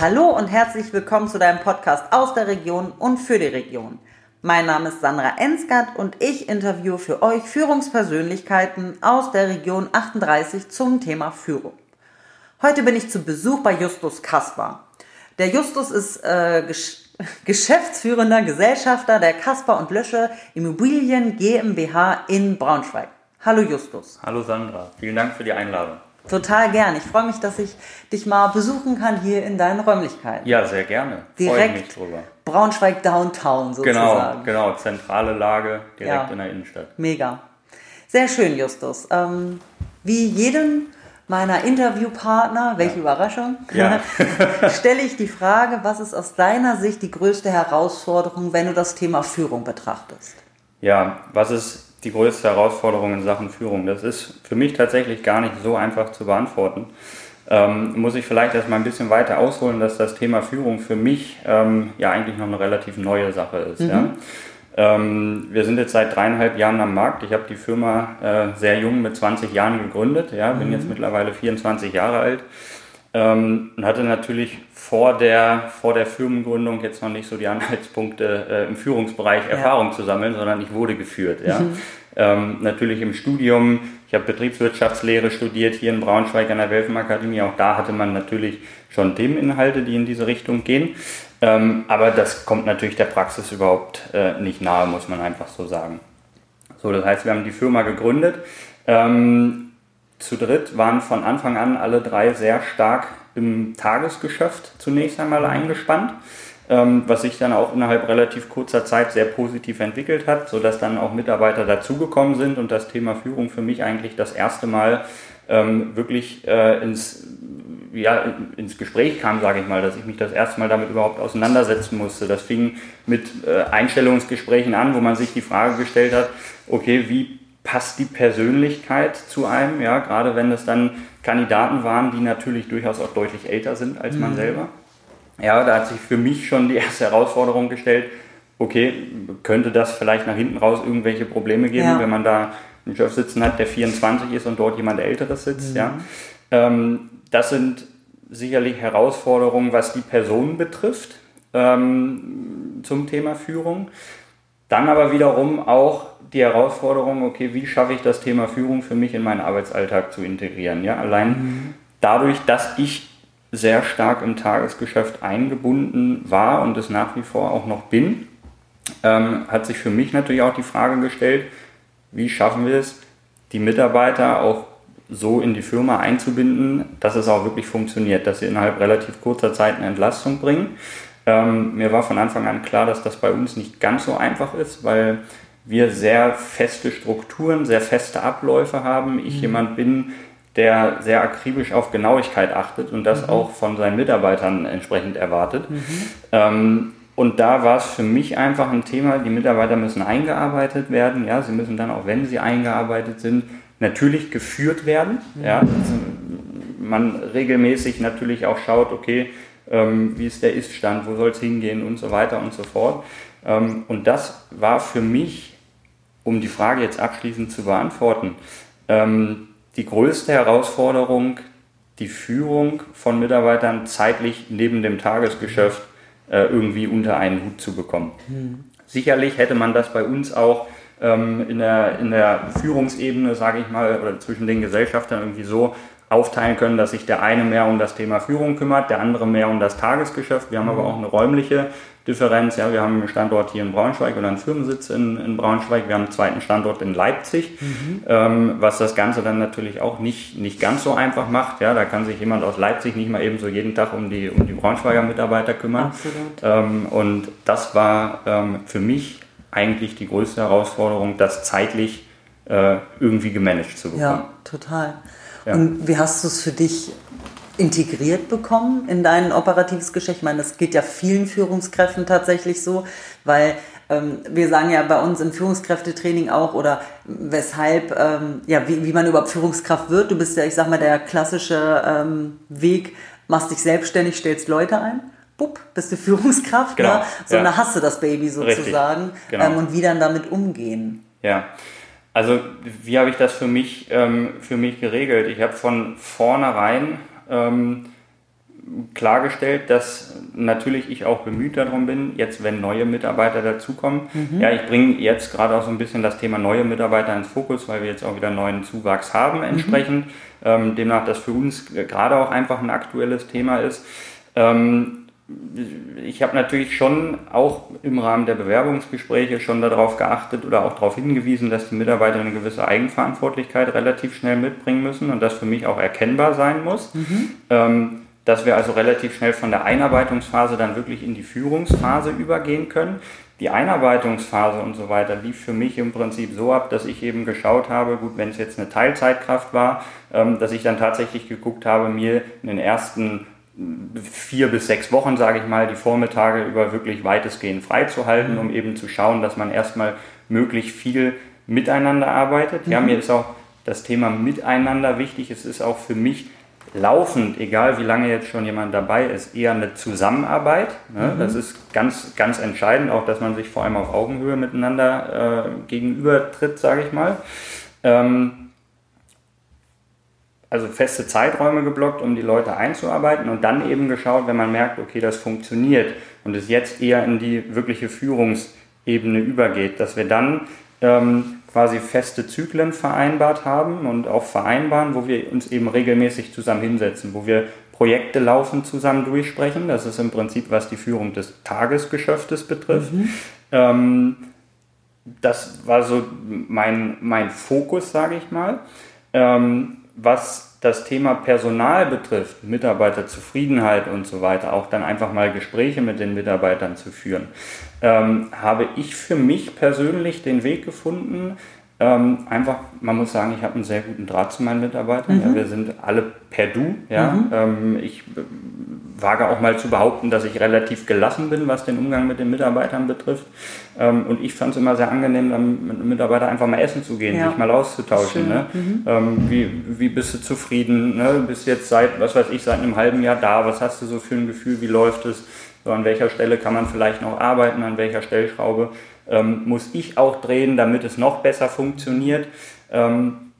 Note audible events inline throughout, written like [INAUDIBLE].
Hallo und herzlich willkommen zu deinem Podcast aus der Region und für die Region. Mein Name ist Sandra Ensgard und ich interviewe für euch Führungspersönlichkeiten aus der Region 38 zum Thema Führung. Heute bin ich zu Besuch bei Justus Kaspar. Der Justus ist äh, Gesch [LAUGHS] geschäftsführender Gesellschafter der Kaspar und Lösche Immobilien GmbH in Braunschweig. Hallo Justus. Hallo Sandra, vielen Dank für die Einladung. Total gern. Ich freue mich, dass ich dich mal besuchen kann hier in deinen Räumlichkeiten. Ja, sehr gerne. Direkt mich drüber. Braunschweig Downtown sozusagen. Genau, genau. Zentrale Lage direkt ja. in der Innenstadt. Mega. Sehr schön, Justus. Ähm, wie jedem meiner Interviewpartner, welche ja. Überraschung, ja. [LAUGHS] stelle ich die Frage, was ist aus deiner Sicht die größte Herausforderung, wenn du das Thema Führung betrachtest? Ja, was ist die größte Herausforderung in Sachen Führung? Das ist für mich tatsächlich gar nicht so einfach zu beantworten. Ähm, muss ich vielleicht erstmal ein bisschen weiter ausholen, dass das Thema Führung für mich ähm, ja eigentlich noch eine relativ neue Sache ist. Mhm. Ja? Ähm, wir sind jetzt seit dreieinhalb Jahren am Markt. Ich habe die Firma äh, sehr jung mit 20 Jahren gegründet. Ja, bin mhm. jetzt mittlerweile 24 Jahre alt. Ähm, und hatte natürlich vor der, vor der Firmengründung jetzt noch nicht so die Anhaltspunkte äh, im Führungsbereich ja. Erfahrung zu sammeln, sondern ich wurde geführt. Ja. Mhm. Ähm, natürlich im Studium, ich habe Betriebswirtschaftslehre studiert hier in Braunschweig an der Welfenakademie. Auch da hatte man natürlich schon Themeninhalte, die in diese Richtung gehen. Ähm, aber das kommt natürlich der Praxis überhaupt äh, nicht nahe, muss man einfach so sagen. So, das heißt, wir haben die Firma gegründet. Ähm, zu dritt waren von Anfang an alle drei sehr stark im Tagesgeschäft zunächst einmal eingespannt, ähm, was sich dann auch innerhalb relativ kurzer Zeit sehr positiv entwickelt hat, sodass dann auch Mitarbeiter dazugekommen sind und das Thema Führung für mich eigentlich das erste Mal ähm, wirklich äh, ins, ja, ins Gespräch kam, sage ich mal, dass ich mich das erste Mal damit überhaupt auseinandersetzen musste. Das fing mit äh, Einstellungsgesprächen an, wo man sich die Frage gestellt hat, okay, wie passt die Persönlichkeit zu einem, ja, gerade wenn es dann Kandidaten waren, die natürlich durchaus auch deutlich älter sind als man mhm. selber. Ja, da hat sich für mich schon die erste Herausforderung gestellt, okay, könnte das vielleicht nach hinten raus irgendwelche Probleme geben, ja. wenn man da einen Chef sitzen hat, der 24 ist und dort jemand Älteres sitzt, mhm. ja. Ähm, das sind sicherlich Herausforderungen, was die Person betrifft ähm, zum Thema Führung. Dann aber wiederum auch die Herausforderung, okay, wie schaffe ich das Thema Führung für mich in meinen Arbeitsalltag zu integrieren? Ja, allein mhm. dadurch, dass ich sehr stark im Tagesgeschäft eingebunden war und es nach wie vor auch noch bin, ähm, hat sich für mich natürlich auch die Frage gestellt, wie schaffen wir es, die Mitarbeiter auch so in die Firma einzubinden, dass es auch wirklich funktioniert, dass sie innerhalb relativ kurzer Zeit eine Entlastung bringen. Ähm, mir war von Anfang an klar, dass das bei uns nicht ganz so einfach ist, weil wir sehr feste Strukturen, sehr feste Abläufe haben. Ich mhm. jemand bin, der sehr akribisch auf Genauigkeit achtet und das mhm. auch von seinen Mitarbeitern entsprechend erwartet. Mhm. Ähm, und da war es für mich einfach ein Thema, die Mitarbeiter müssen eingearbeitet werden. Ja, sie müssen dann auch, wenn sie eingearbeitet sind, natürlich geführt werden. Mhm. Ja, also man regelmäßig natürlich auch schaut, okay, ähm, wie ist der Iststand, wo soll es hingehen und so weiter und so fort. Ähm, und das war für mich, um die Frage jetzt abschließend zu beantworten, ähm, die größte Herausforderung, die Führung von Mitarbeitern zeitlich neben dem Tagesgeschäft äh, irgendwie unter einen Hut zu bekommen. Mhm. Sicherlich hätte man das bei uns auch ähm, in, der, in der Führungsebene, sage ich mal, oder zwischen den Gesellschaftern irgendwie so aufteilen können, dass sich der eine mehr um das Thema Führung kümmert, der andere mehr um das Tagesgeschäft. Wir haben aber auch eine räumliche Differenz. Ja, wir haben einen Standort hier in Braunschweig oder einen Firmensitz in, in Braunschweig. Wir haben einen zweiten Standort in Leipzig, mhm. ähm, was das Ganze dann natürlich auch nicht, nicht ganz so einfach macht. Ja, da kann sich jemand aus Leipzig nicht mal eben so jeden Tag um die, um die Braunschweiger Mitarbeiter kümmern. Ähm, und das war ähm, für mich eigentlich die größte Herausforderung, das zeitlich äh, irgendwie gemanagt zu bekommen. Ja, total. Ja. Und wie hast du es für dich integriert bekommen in dein operatives Geschäft? Ich meine, das geht ja vielen Führungskräften tatsächlich so, weil ähm, wir sagen ja bei uns im Führungskräftetraining auch oder weshalb, ähm, ja, wie, wie man überhaupt Führungskraft wird. Du bist ja, ich sag mal, der klassische ähm, Weg, machst dich selbstständig, stellst Leute ein. Bupp, bist du Führungskraft, genau, ne? so ja. hast du das Baby sozusagen genau. ähm, und wie dann damit umgehen. Ja, also wie habe ich das für mich, ähm, für mich geregelt? Ich habe von vornherein ähm, klargestellt, dass natürlich ich auch bemüht darum bin, jetzt wenn neue Mitarbeiter dazukommen. Mhm. Ja, ich bringe jetzt gerade auch so ein bisschen das Thema neue Mitarbeiter ins Fokus, weil wir jetzt auch wieder neuen Zuwachs haben mhm. entsprechend. Mhm. Ähm, demnach, das für uns gerade auch einfach ein aktuelles Thema ist. Ähm, ich habe natürlich schon auch im Rahmen der Bewerbungsgespräche schon darauf geachtet oder auch darauf hingewiesen, dass die Mitarbeiter eine gewisse Eigenverantwortlichkeit relativ schnell mitbringen müssen und das für mich auch erkennbar sein muss. Mhm. Ähm, dass wir also relativ schnell von der Einarbeitungsphase dann wirklich in die Führungsphase übergehen können. Die Einarbeitungsphase und so weiter lief für mich im Prinzip so ab, dass ich eben geschaut habe, gut, wenn es jetzt eine Teilzeitkraft war, ähm, dass ich dann tatsächlich geguckt habe, mir in den ersten vier bis sechs Wochen, sage ich mal, die Vormittage über wirklich weitestgehend freizuhalten, um eben zu schauen, dass man erstmal möglichst viel miteinander arbeitet. Ja, mhm. mir ist auch das Thema Miteinander wichtig. Es ist auch für mich laufend, egal wie lange jetzt schon jemand dabei ist, eher eine Zusammenarbeit. Ne? Mhm. Das ist ganz, ganz entscheidend, auch dass man sich vor allem auf Augenhöhe miteinander äh, gegenübertritt, sage ich mal. Ähm, also feste Zeiträume geblockt, um die Leute einzuarbeiten und dann eben geschaut, wenn man merkt, okay, das funktioniert und es jetzt eher in die wirkliche Führungsebene übergeht, dass wir dann ähm, quasi feste Zyklen vereinbart haben und auch vereinbaren, wo wir uns eben regelmäßig zusammen hinsetzen, wo wir Projekte laufend zusammen durchsprechen. Das ist im Prinzip, was die Führung des Tagesgeschäftes betrifft. Mhm. Ähm, das war so mein, mein Fokus, sage ich mal. Ähm, was das Thema Personal betrifft, Mitarbeiterzufriedenheit und so weiter, auch dann einfach mal Gespräche mit den Mitarbeitern zu führen, ähm, habe ich für mich persönlich den Weg gefunden, ähm, einfach, man muss sagen, ich habe einen sehr guten Draht zu meinen Mitarbeitern. Mhm. Ja, wir sind alle per Du. Ja. Mhm. Ähm, ich wage auch mal zu behaupten, dass ich relativ gelassen bin, was den Umgang mit den Mitarbeitern betrifft. Ähm, und ich fand es immer sehr angenehm, dann mit einem Mitarbeiter einfach mal essen zu gehen, ja. sich mal auszutauschen. Ne? Mhm. Ähm, wie, wie bist du zufrieden? Ne? Bist jetzt seit, was weiß ich, seit einem halben Jahr da? Was hast du so für ein Gefühl? Wie läuft es? So, an welcher Stelle kann man vielleicht noch arbeiten? An welcher Stellschraube? Ähm, muss ich auch drehen, damit es noch besser funktioniert. Ähm,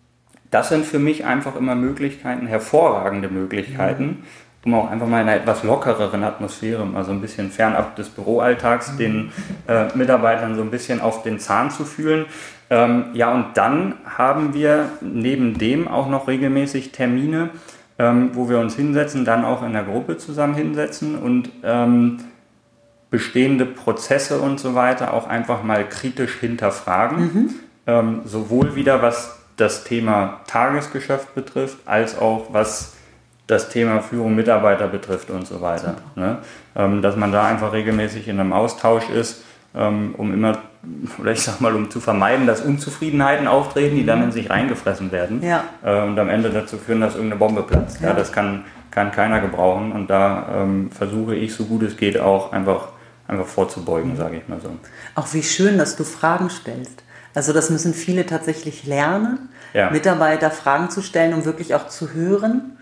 das sind für mich einfach immer Möglichkeiten, hervorragende Möglichkeiten, um auch einfach mal in einer etwas lockereren Atmosphäre, also ein bisschen fernab des Büroalltags, den äh, Mitarbeitern so ein bisschen auf den Zahn zu fühlen. Ähm, ja, und dann haben wir neben dem auch noch regelmäßig Termine, ähm, wo wir uns hinsetzen, dann auch in der Gruppe zusammen hinsetzen und ähm, bestehende Prozesse und so weiter auch einfach mal kritisch hinterfragen. Mhm. Ähm, sowohl wieder was das Thema Tagesgeschäft betrifft, als auch was das Thema Führung Mitarbeiter betrifft und so weiter. Ne? Ähm, dass man da einfach regelmäßig in einem Austausch ist, ähm, um immer, [LAUGHS] oder ich sag mal, um zu vermeiden, dass Unzufriedenheiten auftreten, die dann mhm. in sich reingefressen werden ja. äh, und am Ende dazu führen, dass irgendeine Bombe platzt. Ja. ja das kann, kann keiner gebrauchen und da ähm, versuche ich, so gut es geht, auch einfach einfach vorzubeugen, sage ich mal so. Auch wie schön, dass du Fragen stellst. Also das müssen viele tatsächlich lernen, ja. Mitarbeiter Fragen zu stellen, um wirklich auch zu hören,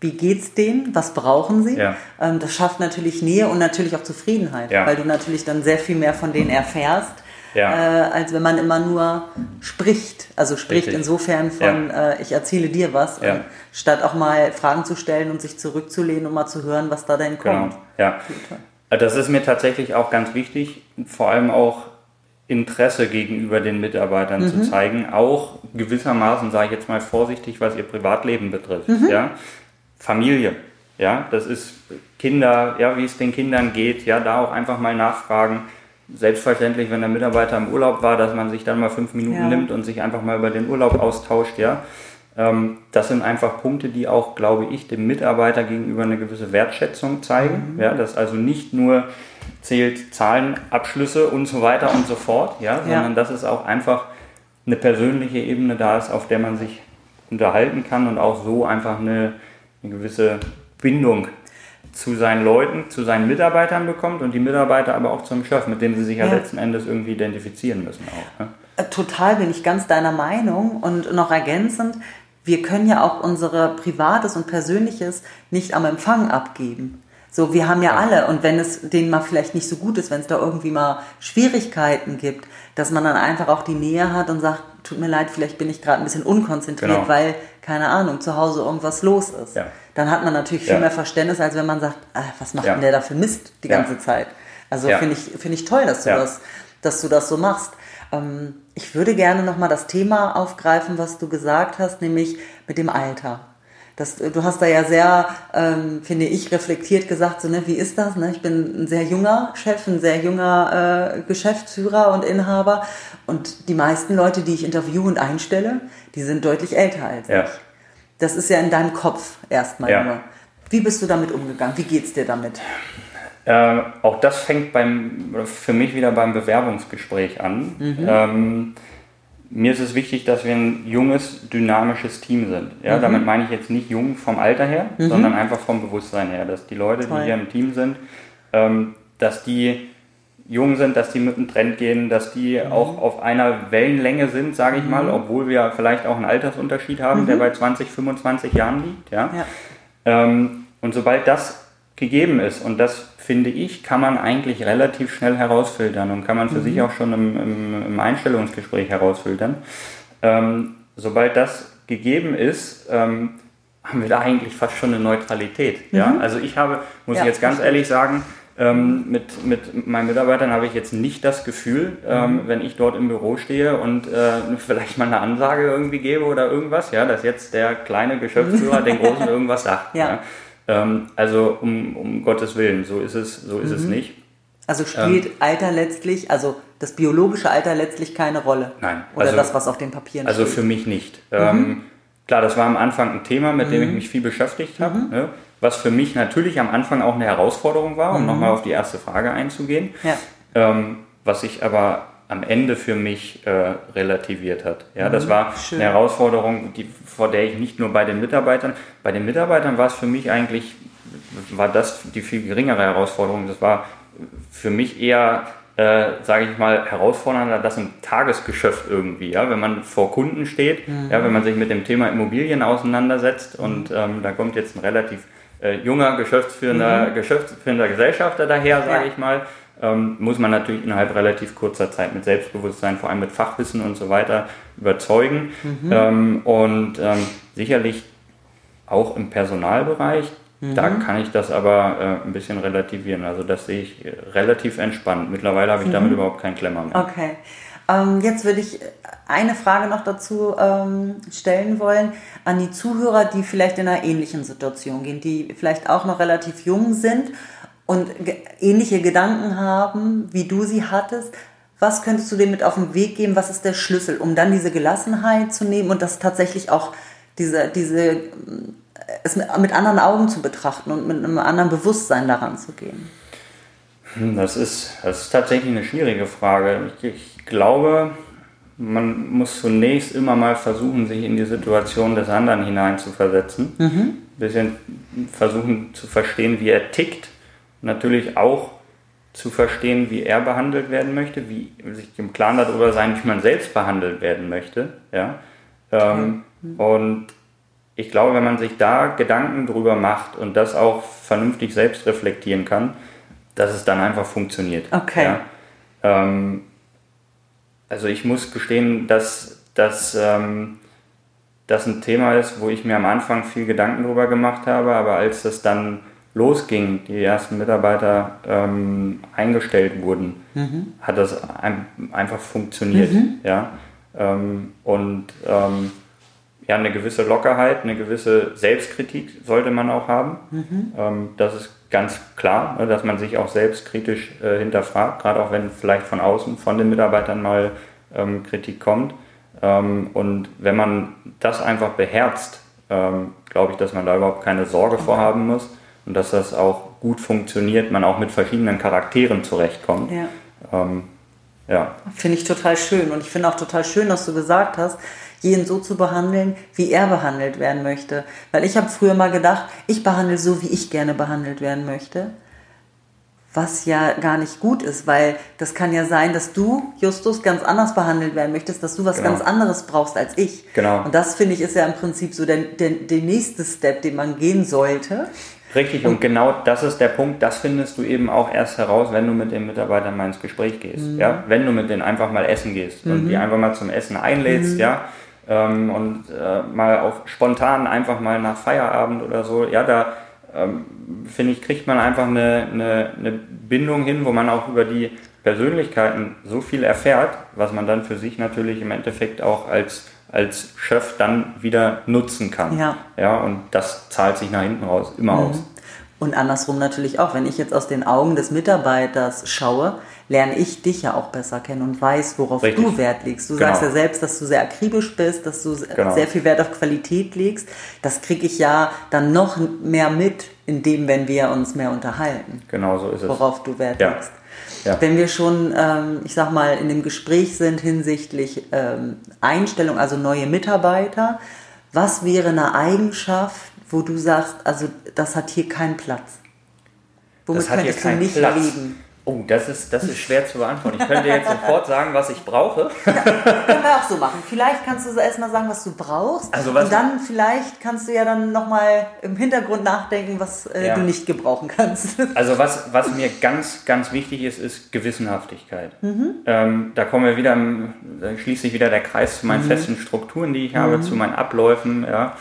wie geht's denen, was brauchen sie. Ja. Ähm, das schafft natürlich Nähe und natürlich auch Zufriedenheit, ja. weil du natürlich dann sehr viel mehr von denen erfährst. Ja. Äh, als wenn man immer nur spricht. Also spricht Richtig. insofern von, ja. äh, ich erzähle dir was, ja. statt auch mal Fragen zu stellen und sich zurückzulehnen und mal zu hören, was da denn genau. kommt. Genau. Ja. Das ist mir tatsächlich auch ganz wichtig, vor allem auch Interesse gegenüber den Mitarbeitern mhm. zu zeigen, auch gewissermaßen, sage ich jetzt mal vorsichtig, was ihr Privatleben betrifft. Mhm. Ja? Familie, ja, das ist Kinder, ja, wie es den Kindern geht, ja, da auch einfach mal nachfragen. Selbstverständlich, wenn der Mitarbeiter im Urlaub war, dass man sich dann mal fünf Minuten ja. nimmt und sich einfach mal über den Urlaub austauscht, ja. Ähm, das sind einfach Punkte, die auch, glaube ich, dem Mitarbeiter gegenüber eine gewisse Wertschätzung zeigen. Mhm. Ja, dass also nicht nur zählt Zahlenabschlüsse und so weiter und so fort, ja, sondern ja. dass es auch einfach eine persönliche Ebene da ist, auf der man sich unterhalten kann und auch so einfach eine, eine gewisse Bindung zu seinen Leuten, zu seinen Mitarbeitern bekommt und die Mitarbeiter aber auch zum Chef, mit dem sie sich ja, ja letzten Endes irgendwie identifizieren müssen auch. Ne? Äh, total bin ich ganz deiner Meinung und noch ergänzend, wir können ja auch unsere Privates und Persönliches nicht am Empfang abgeben. So, wir haben ja alle und wenn es denen mal vielleicht nicht so gut ist, wenn es da irgendwie mal Schwierigkeiten gibt, dass man dann einfach auch die Nähe hat und sagt, tut mir leid, vielleicht bin ich gerade ein bisschen unkonzentriert, genau. weil, keine Ahnung, zu Hause irgendwas los ist. Ja. Dann hat man natürlich viel ja. mehr Verständnis, als wenn man sagt, ah, was macht ja. denn der da für Mist die ganze Zeit? Also finde ich, find ich toll, dass du, das, dass du das so machst. Ähm, ich würde gerne nochmal das Thema aufgreifen, was du gesagt hast, nämlich mit dem Alter. Das, du hast da ja sehr, ähm, finde ich, reflektiert gesagt, so, ne, wie ist das? Ne? Ich bin ein sehr junger Chef, ein sehr junger äh, Geschäftsführer und Inhaber. Und die meisten Leute, die ich interviewe und einstelle, die sind deutlich älter als ja. ich. Das ist ja in deinem Kopf erstmal ja. nur. Wie bist du damit umgegangen? Wie geht es dir damit? Äh, auch das fängt beim, für mich wieder beim Bewerbungsgespräch an. Mhm. Ähm, mir ist es wichtig, dass wir ein junges, dynamisches Team sind. Ja, mhm. Damit meine ich jetzt nicht jung vom Alter her, mhm. sondern einfach vom Bewusstsein her. Dass die Leute, Toll. die hier im Team sind, ähm, dass die jung sind, dass die mit dem Trend gehen, dass die mhm. auch auf einer Wellenlänge sind, sage ich mal, mhm. obwohl wir vielleicht auch einen Altersunterschied haben, der mhm. bei 20, 25 Jahren liegt. Ja? ja. Ähm, und sobald das gegeben ist. Und das finde ich, kann man eigentlich relativ schnell herausfiltern und kann man für mhm. sich auch schon im, im, im Einstellungsgespräch herausfiltern. Ähm, sobald das gegeben ist, ähm, haben wir da eigentlich fast schon eine Neutralität. Mhm. Ja? Also ich habe, muss ja, ich jetzt ganz ehrlich sagen, ähm, mit, mit meinen Mitarbeitern habe ich jetzt nicht das Gefühl, ähm, mhm. wenn ich dort im Büro stehe und äh, vielleicht mal eine Ansage irgendwie gebe oder irgendwas, ja, dass jetzt der kleine Geschäftsführer [LAUGHS] den Großen irgendwas sagt. Ja. ja. Ähm, also um, um Gottes Willen, so ist es, so ist mhm. es nicht. Also spielt ähm, Alter letztlich, also das biologische Alter letztlich keine Rolle? Nein. Oder also, das, was auf den Papieren also steht? Also für mich nicht. Mhm. Ähm, klar, das war am Anfang ein Thema, mit dem ich mhm. mich viel beschäftigt habe. Mhm. Ne? Was für mich natürlich am Anfang auch eine Herausforderung war, um mhm. nochmal auf die erste Frage einzugehen. Ja. Ähm, was ich aber am Ende für mich äh, relativiert hat. Ja, das mhm, war Schön. eine Herausforderung, die, vor der ich nicht nur bei den Mitarbeitern, bei den Mitarbeitern war es für mich eigentlich, war das die viel geringere Herausforderung. Das war für mich eher, äh, sage ich mal, herausfordernder, das im Tagesgeschäft irgendwie, ja, wenn man vor Kunden steht, mhm. ja, wenn man sich mit dem Thema Immobilien auseinandersetzt mhm. und ähm, da kommt jetzt ein relativ äh, junger geschäftsführender, mhm. geschäftsführender Gesellschafter daher, sage ja. ich mal, ähm, muss man natürlich innerhalb relativ kurzer Zeit mit Selbstbewusstsein, vor allem mit Fachwissen und so weiter überzeugen. Mhm. Ähm, und ähm, sicherlich auch im Personalbereich, mhm. da kann ich das aber äh, ein bisschen relativieren. Also das sehe ich relativ entspannt. Mittlerweile habe ich mhm. damit überhaupt keinen Klemmer mehr. Okay. Ähm, jetzt würde ich eine Frage noch dazu ähm, stellen wollen an die Zuhörer, die vielleicht in einer ähnlichen Situation gehen, die vielleicht auch noch relativ jung sind und ähnliche Gedanken haben, wie du sie hattest, was könntest du dem mit auf den Weg geben? Was ist der Schlüssel, um dann diese Gelassenheit zu nehmen und das tatsächlich auch diese, diese, es mit anderen Augen zu betrachten und mit einem anderen Bewusstsein daran zu gehen? Hm, das ist, das ist tatsächlich eine schwierige Frage. Ich, ich glaube, man muss zunächst immer mal versuchen, sich in die Situation des anderen hineinzuversetzen. Mhm. Ein bisschen versuchen zu verstehen, wie er tickt natürlich auch zu verstehen, wie er behandelt werden möchte, wie sich im Klaren darüber sein, wie man selbst behandelt werden möchte. Ja? Ähm, mhm. Und ich glaube, wenn man sich da Gedanken drüber macht und das auch vernünftig selbst reflektieren kann, dass es dann einfach funktioniert. Okay. Ja? Ähm, also ich muss gestehen, dass, dass ähm, das ein Thema ist, wo ich mir am Anfang viel Gedanken drüber gemacht habe, aber als das dann losging, die ersten Mitarbeiter ähm, eingestellt wurden, mhm. hat das ein, einfach funktioniert. Mhm. Ja? Ähm, und ähm, ja, eine gewisse Lockerheit, eine gewisse Selbstkritik sollte man auch haben. Mhm. Ähm, das ist ganz klar, ne, dass man sich auch selbstkritisch äh, hinterfragt, gerade auch wenn vielleicht von außen, von den Mitarbeitern mal ähm, Kritik kommt. Ähm, und wenn man das einfach beherzt, glaube ich, dass man da überhaupt keine Sorge okay. vorhaben muss und dass das auch gut funktioniert, man auch mit verschiedenen Charakteren zurechtkommt. Ja. Ähm, ja. Finde ich total schön. Und ich finde auch total schön, dass du gesagt hast, jeden so zu behandeln, wie er behandelt werden möchte. Weil ich habe früher mal gedacht, ich behandle so, wie ich gerne behandelt werden möchte. Was ja gar nicht gut ist, weil das kann ja sein, dass du, Justus, ganz anders behandelt werden möchtest, dass du was genau. ganz anderes brauchst als ich. Genau. Und das finde ich ist ja im Prinzip so der, der, der nächste Step, den man gehen sollte Richtig, und, genau das ist der Punkt, das findest du eben auch erst heraus, wenn du mit den Mitarbeitern mal ins Gespräch gehst. Mhm. Ja? Wenn du mit denen einfach mal essen gehst mhm. und die einfach mal zum Essen einlädst, mhm. ja, ähm, und äh, mal auch spontan einfach mal nach Feierabend oder so, ja, da ähm, finde ich, kriegt man einfach eine, eine, eine Bindung hin, wo man auch über die Persönlichkeiten so viel erfährt, was man dann für sich natürlich im Endeffekt auch als, als Chef dann wieder nutzen kann. Ja. ja und das zahlt sich nach hinten raus immer mhm. aus. Und andersrum natürlich auch, wenn ich jetzt aus den Augen des Mitarbeiters schaue, lerne ich dich ja auch besser kennen und weiß, worauf Richtig. du Wert legst. Du genau. sagst ja selbst, dass du sehr akribisch bist, dass du genau. sehr viel Wert auf Qualität legst. Das kriege ich ja dann noch mehr mit, indem, wenn wir uns mehr unterhalten. Genau so ist es. Worauf du Wert ja. legst. Ja. Wenn wir schon, ähm, ich sag mal, in dem Gespräch sind hinsichtlich ähm, Einstellung, also neue Mitarbeiter, was wäre eine Eigenschaft, wo du sagst, also das hat hier keinen Platz? Womit könntest du nicht Platz. leben? Oh, das ist, das ist schwer zu beantworten. Ich könnte jetzt sofort sagen, was ich brauche. Ja, können wir auch so machen. Vielleicht kannst du erstmal sagen, was du brauchst. Also was und dann vielleicht kannst du ja dann nochmal im Hintergrund nachdenken, was äh, ja. du nicht gebrauchen kannst. Also was, was mir ganz, ganz wichtig ist, ist Gewissenhaftigkeit. Mhm. Ähm, da kommen wir wieder, da schließt sich wieder der Kreis zu meinen mhm. festen Strukturen, die ich habe, mhm. zu meinen Abläufen. Ja.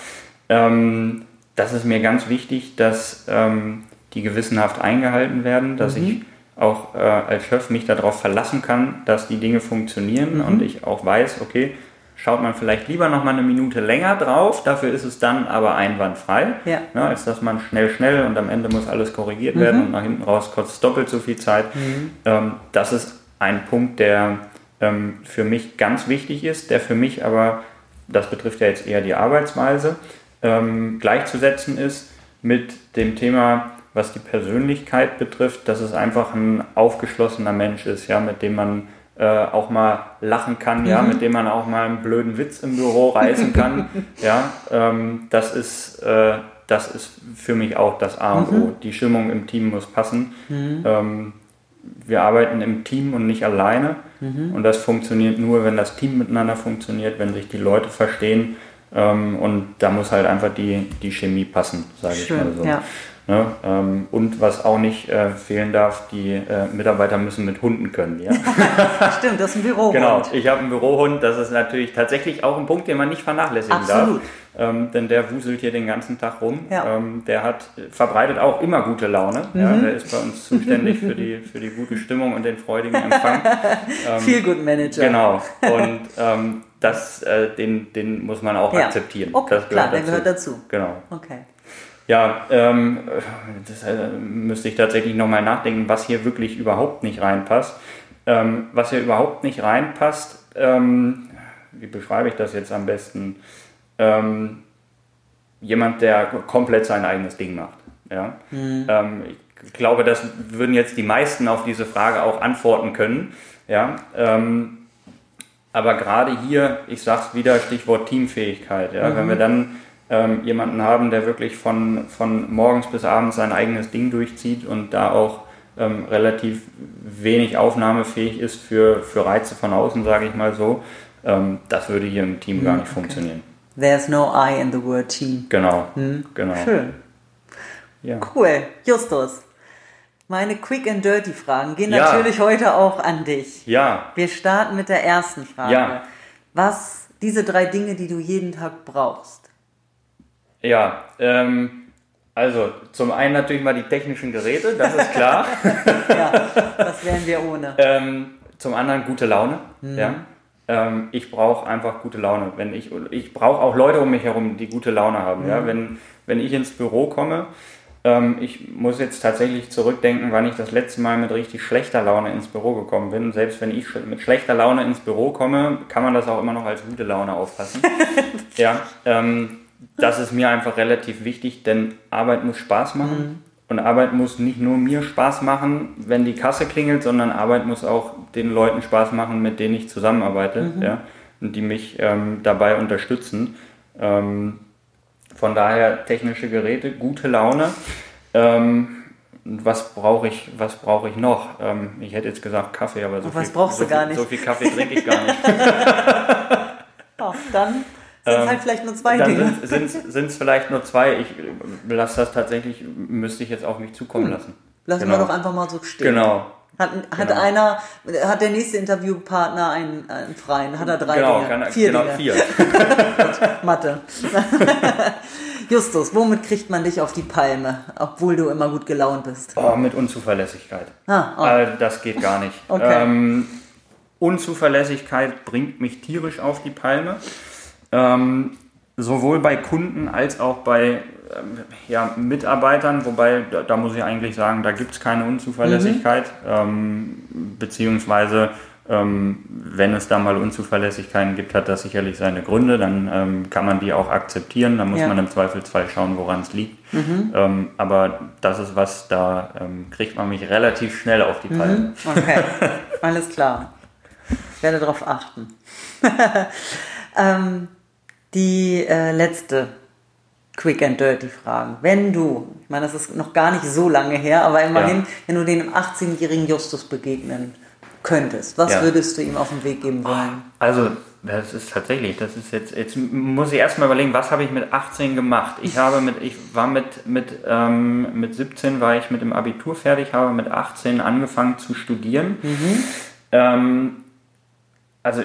Ähm, das ist mir ganz wichtig, dass ähm, die gewissenhaft eingehalten werden, dass mhm. ich auch äh, als Chef mich darauf verlassen kann, dass die Dinge funktionieren mhm. und ich auch weiß, okay, schaut man vielleicht lieber noch mal eine Minute länger drauf, dafür ist es dann aber einwandfrei, ja. ne, als dass man schnell, schnell und am Ende muss alles korrigiert mhm. werden und nach hinten raus kostet es doppelt so viel Zeit. Mhm. Ähm, das ist ein Punkt, der ähm, für mich ganz wichtig ist, der für mich aber, das betrifft ja jetzt eher die Arbeitsweise, ähm, gleichzusetzen ist mit dem Thema, was die Persönlichkeit betrifft, dass es einfach ein aufgeschlossener Mensch ist, ja, mit dem man äh, auch mal lachen kann, mhm. ja, mit dem man auch mal einen blöden Witz im Büro reißen kann. [LAUGHS] ja, ähm, das ist äh, das ist für mich auch das A und mhm. O. Die Stimmung im Team muss passen. Mhm. Ähm, wir arbeiten im Team und nicht alleine. Mhm. Und das funktioniert nur, wenn das Team miteinander funktioniert, wenn sich die Leute verstehen. Ähm, und da muss halt einfach die, die Chemie passen, sage ich mal so. Ja. Ne? Ähm, und was auch nicht äh, fehlen darf, die äh, Mitarbeiter müssen mit Hunden können. Ja? [LAUGHS] Stimmt, das ist ein Bürohund. Genau, ich habe einen Bürohund. Das ist natürlich tatsächlich auch ein Punkt, den man nicht vernachlässigen Absolut. darf. Ähm, denn der wuselt hier den ganzen Tag rum. Ja. Ähm, der hat, verbreitet auch immer gute Laune. Mhm. Ja, der ist bei uns zuständig für die, für die gute Stimmung und den freudigen Empfang. [LAUGHS] Ähm, Viel gut Manager. Genau. [LAUGHS] Und ähm, das, äh, den, den muss man auch ja. akzeptieren. Okay, das klar, dazu. der gehört dazu. Genau. Okay. Ja, ähm, das äh, müsste ich tatsächlich nochmal nachdenken, was hier wirklich überhaupt nicht reinpasst. Ähm, was hier überhaupt nicht reinpasst, ähm, wie beschreibe ich das jetzt am besten? Ähm, jemand, der komplett sein eigenes Ding macht. Ja? Mhm. Ähm, ich glaube, das würden jetzt die meisten auf diese Frage auch antworten können. Ja? Ähm, aber gerade hier, ich sage es wieder, Stichwort Teamfähigkeit. Ja? Mhm. Wenn wir dann ähm, jemanden haben, der wirklich von, von morgens bis abends sein eigenes Ding durchzieht und da auch ähm, relativ wenig aufnahmefähig ist für, für Reize von außen, sage ich mal so, ähm, das würde hier im Team gar nicht okay. funktionieren. There's no I in the word team. Genau, hm? genau. Schön. Ja. Cool. Justus, meine Quick and Dirty Fragen gehen ja. natürlich heute auch an dich. Ja. Wir starten mit der ersten Frage. Ja. Was diese drei Dinge, die du jeden Tag brauchst? Ja, ähm, also zum einen natürlich mal die technischen Geräte, das ist klar. [LAUGHS] ja, das wären wir ohne. ähm, zum anderen gute Laune. Mhm. Ja. Ähm, ich brauche einfach gute Laune. Wenn ich ich brauche auch Leute um mich herum, die gute Laune haben. Mhm. Ja. Wenn, wenn ich ins Büro komme, ähm, ich muss jetzt tatsächlich zurückdenken, wann ich das letzte Mal mit richtig schlechter Laune ins Büro gekommen bin. Selbst wenn ich mit schlechter Laune ins Büro komme, kann man das auch immer noch als gute Laune auffassen. [LAUGHS] ja. Ähm, das ist mir einfach relativ wichtig, denn Arbeit muss Spaß machen. Mhm. Und Arbeit muss nicht nur mir Spaß machen, wenn die Kasse klingelt, sondern Arbeit muss auch den Leuten Spaß machen, mit denen ich zusammenarbeite mhm. ja, und die mich ähm, dabei unterstützen. Ähm, von daher technische Geräte, gute Laune. Ähm, was brauche ich, was brauche ich noch? Ähm, ich hätte jetzt gesagt Kaffee, aber so, viel, so, viel, so viel Kaffee trinke ich gar nicht. [LAUGHS] Ach, dann Sind ähm, halt vielleicht nur zwei dann Dinge. Sind es vielleicht nur zwei. Ich lasse das tatsächlich, müsste ich jetzt auf mich zukommen hm. lassen. Lassen genau. wir doch einfach mal so stehen. Genau. Hat, hat genau. einer, hat der nächste Interviewpartner einen, einen freien? Hat er drei genau, Dinge? Kann, vier genau, Dinge. vier. [LAUGHS] [LAUGHS] Mathe. [LAUGHS] Justus, womit kriegt man dich auf die Palme, obwohl du immer gut gelaunt bist? Oh, mit Unzuverlässigkeit. Ah, oh. das geht gar nicht. Okay. Ähm, Unzuverlässigkeit bringt mich tierisch auf die Palme. Ähm, sowohl bei Kunden als auch bei ähm, ja, Mitarbeitern, wobei da, da, muss ich eigentlich sagen, da gibt es keine Unzuverlässigkeit, mhm. ähm, beziehungsweise ähm, wenn es da mal Unzuverlässigkeiten gibt, hat das sicherlich seine Gründe, dann ähm, kann man die auch akzeptieren, dann muss ja. man im Zweifelsfall schauen, woran es liegt. Mhm. Ähm, aber das ist was, da kriegt man mich relativ schnell auf die Palme. Mhm. Okay, [LAUGHS] alles klar. Ich werde darauf achten. [LAUGHS] die äh, letzte Quick and Dirty Fragen. Wenn du, ich meine, das ist noch gar nicht so lange her, aber immerhin, ja. wenn du dem 18-jährigen Justus begegnen könntest, was ja. würdest du ihm auf den Weg geben wollen? Also, das ist tatsächlich, das ist jetzt, jetzt muss ich erstmal überlegen, was habe ich mit 18 gemacht? Ich habe mit, ich war mit, mit, ähm, mit 17 war ich mit dem Abitur fertig, habe mit 18 angefangen zu studieren. Mhm. Ähm, also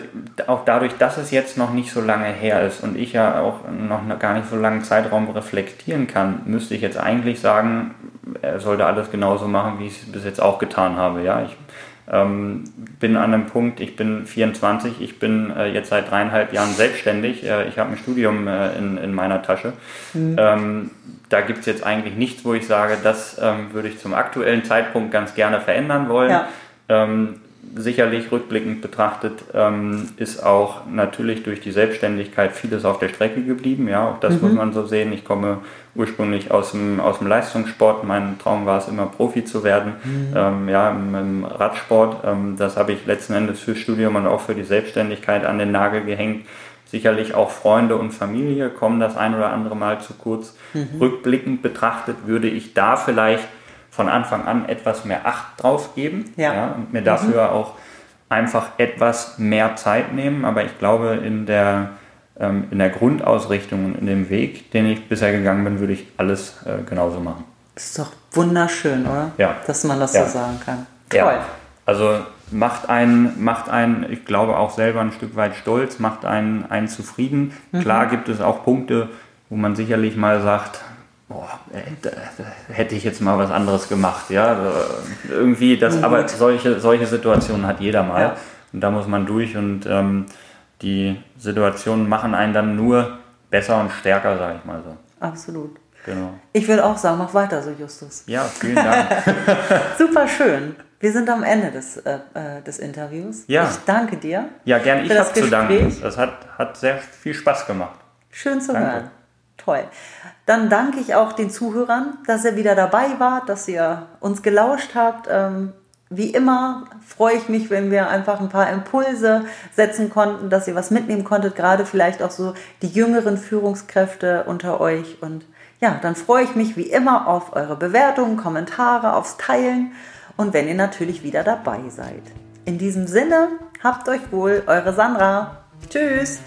auch dadurch, dass es jetzt noch nicht so lange her ist und ich ja auch noch gar nicht so langen Zeitraum reflektieren kann, müsste ich jetzt eigentlich sagen, er sollte alles genauso machen, wie ich es bis jetzt auch getan habe. Ja, ich ähm, bin an einem Punkt, ich bin 24, ich bin äh, jetzt seit dreieinhalb Jahren selbstständig, äh, ich habe ein Studium äh, in, in meiner Tasche. Mhm. Ähm, da gibt es jetzt eigentlich nichts, wo ich sage, das ähm, würde ich zum aktuellen Zeitpunkt ganz gerne verändern wollen. Ja. Ähm, sicherlich rückblickend betrachtet ähm, ist auch natürlich durch die Selbstständigkeit vieles auf der Strecke geblieben. Ja, auch das mhm. muss man so sehen. Ich komme ursprünglich aus dem, aus dem Leistungssport. Mein Traum war es immer, Profi zu werden. Mhm. Ähm, ja, im, im Radsport. Ähm, das habe ich letzten Endes fürs Studium und auch für die Selbstständigkeit an den Nagel gehängt. Sicherlich auch Freunde und Familie kommen das ein oder andere Mal zu kurz. Mhm. Rückblickend betrachtet würde ich da vielleicht von Anfang an etwas mehr Acht drauf geben ja. ja und mir dafür mhm. auch einfach etwas mehr Zeit nehmen. Aber ich glaube, in der, ähm, in der Grundausrichtung und in dem Weg, den ich bisher gegangen bin, würde ich alles äh, genauso machen. Das ist doch wunderschön, oder? Ja. Dass man das ja. so sagen kann. Toll. Ja. Also macht einen, macht einen, ich glaube auch selber ein Stück weit stolz, macht einen, einen zufrieden. Mhm. Klar gibt es auch Punkte, wo man sicherlich mal sagt, boah, da, da hätte ich jetzt mal was anderes gemacht, ja. Irgendwie das, mhm. aber solche, solche Situationen hat jeder mal. Ja. Und da muss man durch und ähm, die Situationen machen einen dann nur besser und stärker, sage ich mal so. Absolut. Genau. Ich würde auch sagen, mach weiter so, Justus. Ja, vielen Dank. [LAUGHS] [LAUGHS] Super schön. Wir sind am Ende des, äh, äh, des Interviews. Ja. Ich danke dir. Ja, gerne. Ich habe zu danken. Das hat, hat sehr viel Spaß gemacht. Schön zu danke. hören. Toll. Dann danke ich auch den Zuhörern, dass ihr wieder dabei wart, dass ihr uns gelauscht habt. Ähm, wie immer freue ich mich, wenn wir einfach ein paar Impulse setzen konnten, dass ihr was mitnehmen konntet, gerade vielleicht auch so die jüngeren Führungskräfte unter euch. Und ja, dann freue ich mich wie immer auf eure Bewertungen, Kommentare, aufs Teilen und wenn ihr natürlich wieder dabei seid. In diesem Sinne, habt euch wohl, eure Sandra. Tschüss.